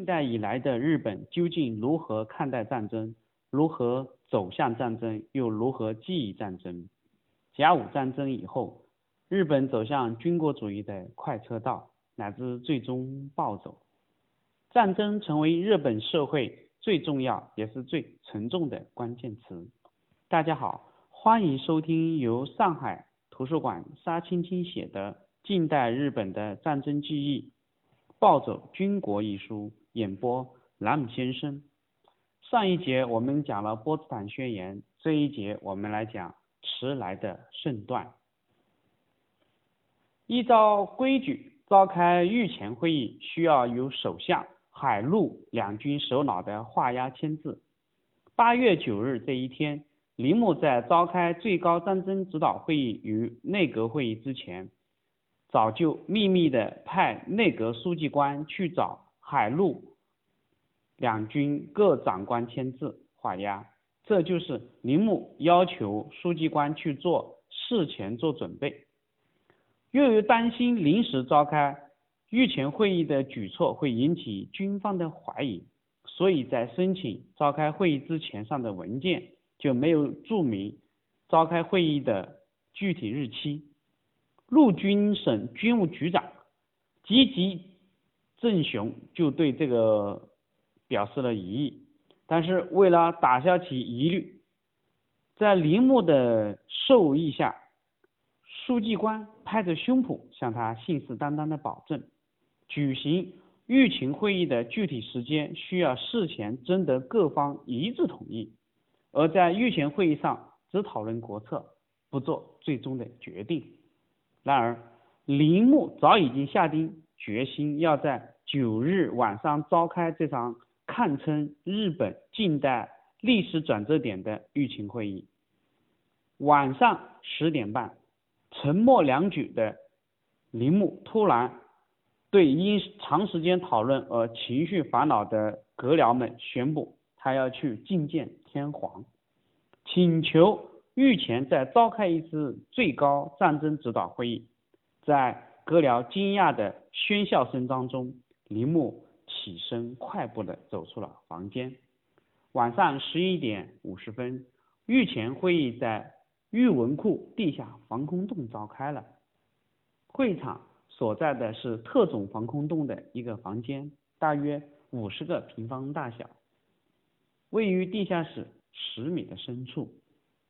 近代以来的日本究竟如何看待战争？如何走向战争？又如何记忆战争？甲午战争以后，日本走向军国主义的快车道，乃至最终暴走。战争成为日本社会最重要也是最沉重的关键词。大家好，欢迎收听由上海图书馆沙青青写的《近代日本的战争记忆》。暴走军国一书演播兰姆先生。上一节我们讲了波茨坦宣言，这一节我们来讲迟来的圣段。依照规矩，召开御前会议需要由首相、海陆两军首脑的画押签字。八月九日这一天，铃木在召开最高战争指导会议与内阁会议之前。早就秘密的派内阁书记官去找海陆两军各长官签字画押，这就是铃木要求书记官去做事前做准备。由于担心临时召开御前会议的举措会引起军方的怀疑，所以在申请召开会议之前上的文件就没有注明召开会议的具体日期。陆军省军务局长积极正雄就对这个表示了疑义，但是为了打消其疑虑，在铃木的授意下，书记官拍着胸脯向他信誓旦旦的保证，举行御前会议的具体时间需要事前征得各方一致同意，而在御前会议上只讨论国策，不做最终的决定。然而，铃木早已经下定决心，要在九日晚上召开这场堪称日本近代历史转折点的御前会议。晚上十点半，沉默良久的铃木突然对因长时间讨论而情绪烦恼的阁僚们宣布，他要去觐见天皇，请求。御前再召开一次最高战争指导会议，在阁僚惊讶的喧笑声当中，铃木起身快步的走出了房间。晚上十一点五十分，御前会议在御文库地下防空洞召开了。会场所在的是特种防空洞的一个房间，大约五十个平方大小，位于地下室十米的深处。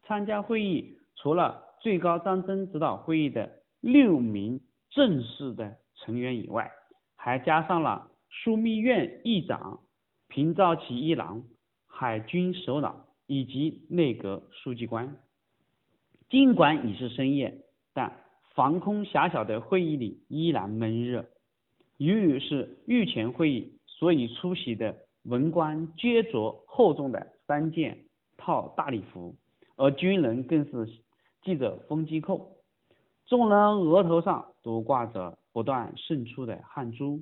参加会议除了最高战争指导会议的六名正式的成员以外，还加上了枢密院议长平沼启一郎、海军首脑以及内阁书记官。尽管已是深夜，但防空狭小的会议里依然闷热。由于是御前会议，所以出席的文官皆着厚重的三件套大礼服。而军人更是系着风机扣，众人额头上都挂着不断渗出的汗珠。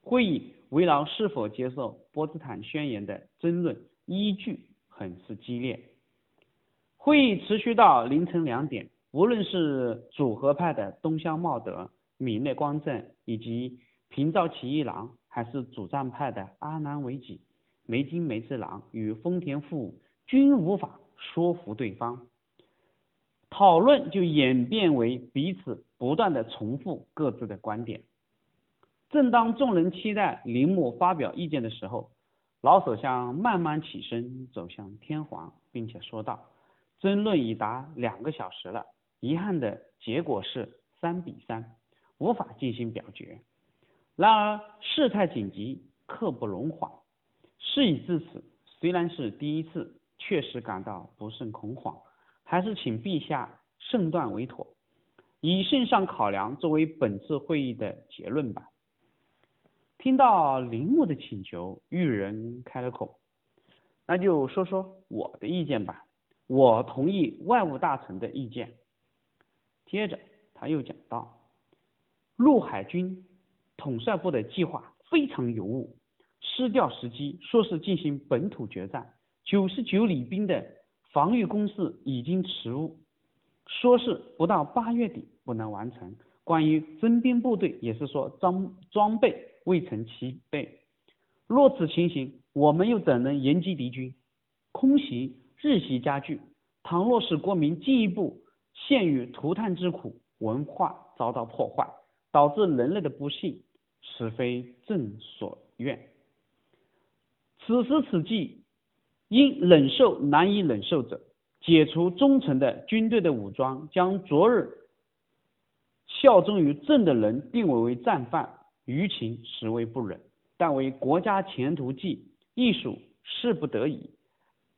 会议围绕是否接受波茨坦宣言的争论依据很是激烈。会议持续到凌晨两点，无论是组合派的东乡茂德、米内光政以及平沼启一郎，还是主战派的阿南惟几、梅津梅次郎与丰田富，均无法。说服对方，讨论就演变为彼此不断的重复各自的观点。正当众人期待铃木发表意见的时候，老首相慢慢起身走向天皇，并且说道：“争论已达两个小时了，遗憾的结果是三比三，无法进行表决。然而事态紧急，刻不容缓。事已至此，虽然是第一次。”确实感到不胜恐慌，还是请陛下慎断为妥，以圣上考量作为本次会议的结论吧。听到铃木的请求，裕人开了口，那就说说我的意见吧。我同意外务大臣的意见。接着他又讲到，陆海军统帅部的计划非常有误，失掉时机，说是进行本土决战。九十九里兵的防御工事已经迟误，说是不到八月底不能完成。关于征兵部队，也是说装装备未曾齐备。若此情形，我们又怎能迎击敌军？空袭日袭加剧，倘若使国民进一步陷于涂炭之苦，文化遭到破坏，导致人类的不幸，实非朕所愿。此时此际，因忍受难以忍受者，解除忠诚的军队的武装，将昨日效忠于朕的人定为为战犯，于情实为不忍，但为国家前途计，亦属势不得已。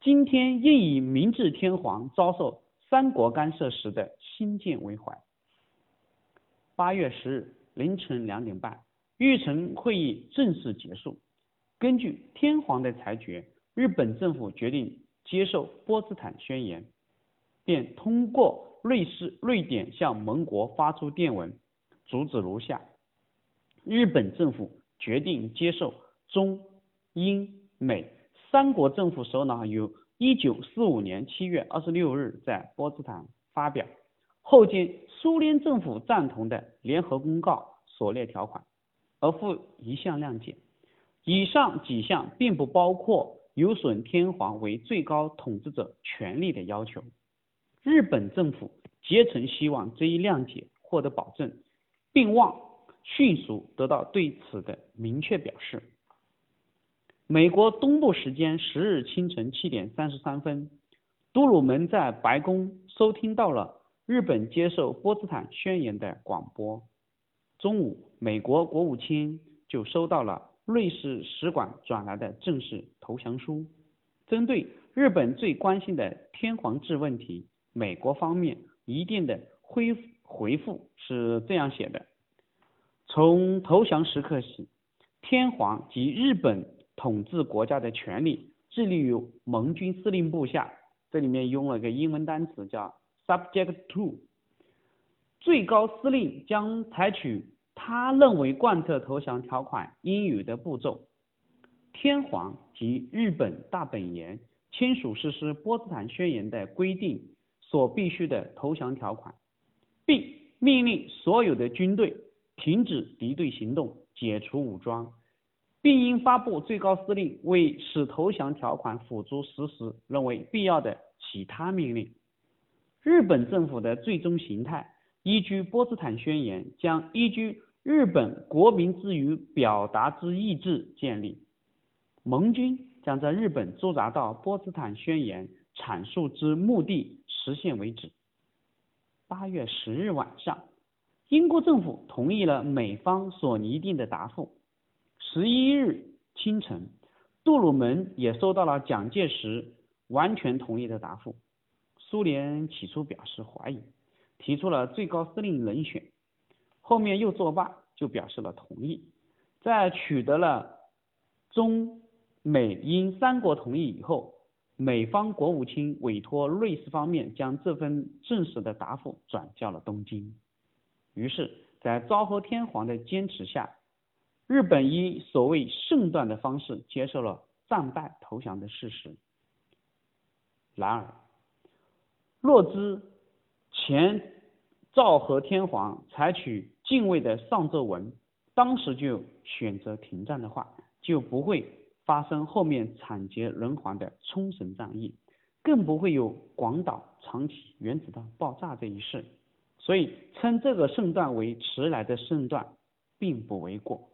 今天应以明治天皇遭受三国干涉时的心境为怀。八月十日凌晨两点半，玉成会议正式结束。根据天皇的裁决，日本政府决定接受波茨坦宣言，便通过瑞士、瑞典向盟国发出电文，主旨如下：日本政府决定接受中、英、美三国政府首脑于一九四五年七月二十六日在波茨坦发表后经苏联政府赞同的联合公告所列条款，而附一项谅解。以上几项并不包括有损天皇为最高统治者权力的要求。日本政府竭诚希望这一谅解获得保证，并望迅速得到对此的明确表示。美国东部时间十日清晨七点三十三分，杜鲁门在白宫收听到了日本接受波茨坦宣言的广播。中午，美国国务卿就收到了。瑞士使馆转来的正式投降书，针对日本最关心的天皇制问题，美国方面一定的回回复是这样写的：从投降时刻起，天皇及日本统治国家的权力致力于盟军司令部下。这里面用了个英文单词叫 subject to，最高司令将采取。他认为贯彻投降条款应有的步骤，天皇及日本大本营签署实施波茨坦宣言的规定所必须的投降条款，并命令所有的军队停止敌对行动，解除武装，并应发布最高司令为使投降条款付诸实施认为必要的其他命令。日本政府的最终形态。依据波茨坦宣言，将依据日本国民之于表达之意志建立盟军，将在日本驻扎到波茨坦宣言阐述之目的实现为止。八月十日晚上，英国政府同意了美方所拟定的答复。十一日清晨，杜鲁门也收到了蒋介石完全同意的答复。苏联起初表示怀疑。提出了最高司令人选，后面又作罢，就表示了同意。在取得了中美英三国同意以后，美方国务卿委托瑞士方面将这份正式的答复转交了东京。于是，在昭和天皇的坚持下，日本以所谓圣断的方式接受了战败投降的事实。然而，若知。前昭和天皇采取敬畏的上奏文，当时就选择停战的话，就不会发生后面惨绝人寰的冲绳战役，更不会有广岛长崎原子弹爆炸这一事。所以称这个圣断为迟来的圣断，并不为过。